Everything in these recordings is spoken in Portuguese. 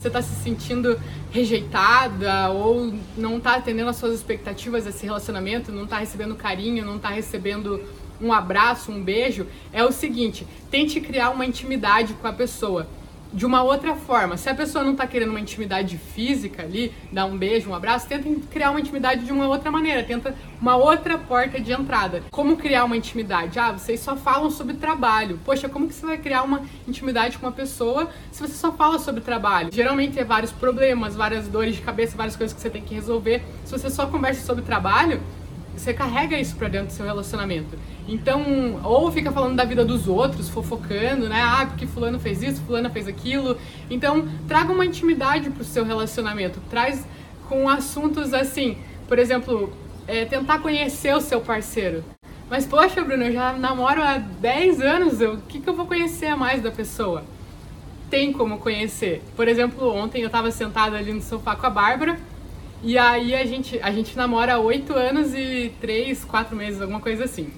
você está se sentindo rejeitada ou não está atendendo às suas expectativas desse relacionamento, não está recebendo carinho, não está recebendo um abraço, um beijo, é o seguinte: tente criar uma intimidade com a pessoa de uma outra forma. Se a pessoa não está querendo uma intimidade física ali, dar um beijo, um abraço, tenta criar uma intimidade de uma outra maneira, tenta uma outra porta de entrada. Como criar uma intimidade? Ah, vocês só falam sobre trabalho. Poxa, como que você vai criar uma intimidade com uma pessoa se você só fala sobre trabalho? Geralmente é vários problemas, várias dores de cabeça, várias coisas que você tem que resolver. Se você só conversa sobre trabalho, você carrega isso para dentro do seu relacionamento. Então, ou fica falando da vida dos outros, fofocando, né? Ah, porque fulano fez isso, fulana fez aquilo. Então, traga uma intimidade pro seu relacionamento. Traz com assuntos assim, por exemplo, é, tentar conhecer o seu parceiro. Mas, poxa, Bruno, eu já namoro há 10 anos, o que, que eu vou conhecer mais da pessoa? Tem como conhecer. Por exemplo, ontem eu estava sentada ali no sofá com a Bárbara, e aí a gente, a gente namora há oito anos e três, quatro meses, alguma coisa assim.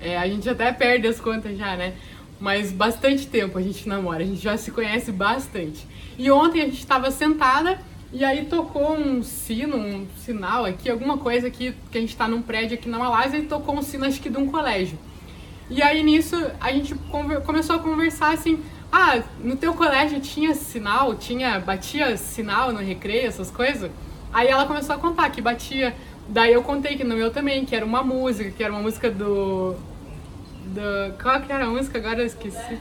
É, a gente até perde as contas já, né? Mas bastante tempo a gente namora, a gente já se conhece bastante. E ontem a gente estava sentada e aí tocou um sino, um sinal aqui, alguma coisa aqui, que a gente está num prédio aqui na Malásia e tocou um sino acho que de um colégio. E aí nisso a gente começou a conversar assim, ah, no teu colégio tinha sinal, tinha, batia sinal no recreio, essas coisas? Aí ela começou a contar que batia. Daí eu contei que no meu também, que era uma música, que era uma música do. do qual que era a música? Agora eu esqueci.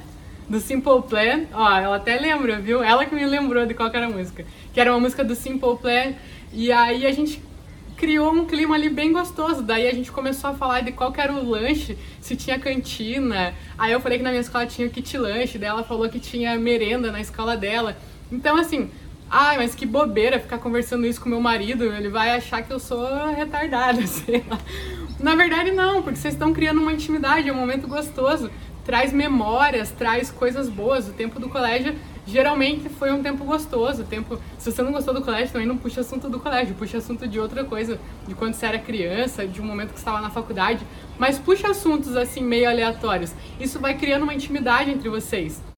Do Simple Plan. Ó, ela até lembra, viu? Ela que me lembrou de qual que era a música. Que era uma música do Simple Plan. E aí a gente criou um clima ali bem gostoso. Daí a gente começou a falar de qual era o lanche, se tinha cantina. Aí eu falei que na minha escola tinha kit lanche, daí ela falou que tinha merenda na escola dela. Então, assim, ai, mas que bobeira ficar conversando isso com meu marido, ele vai achar que eu sou retardada, sei lá. Na verdade, não, porque vocês estão criando uma intimidade, é um momento gostoso. Traz memórias, traz coisas boas. O tempo do colégio geralmente foi um tempo gostoso. Tempo, se você não gostou do colégio, também não puxa assunto do colégio, puxa assunto de outra coisa, de quando você era criança, de um momento que estava na faculdade, mas puxa assuntos assim meio aleatórios. Isso vai criando uma intimidade entre vocês.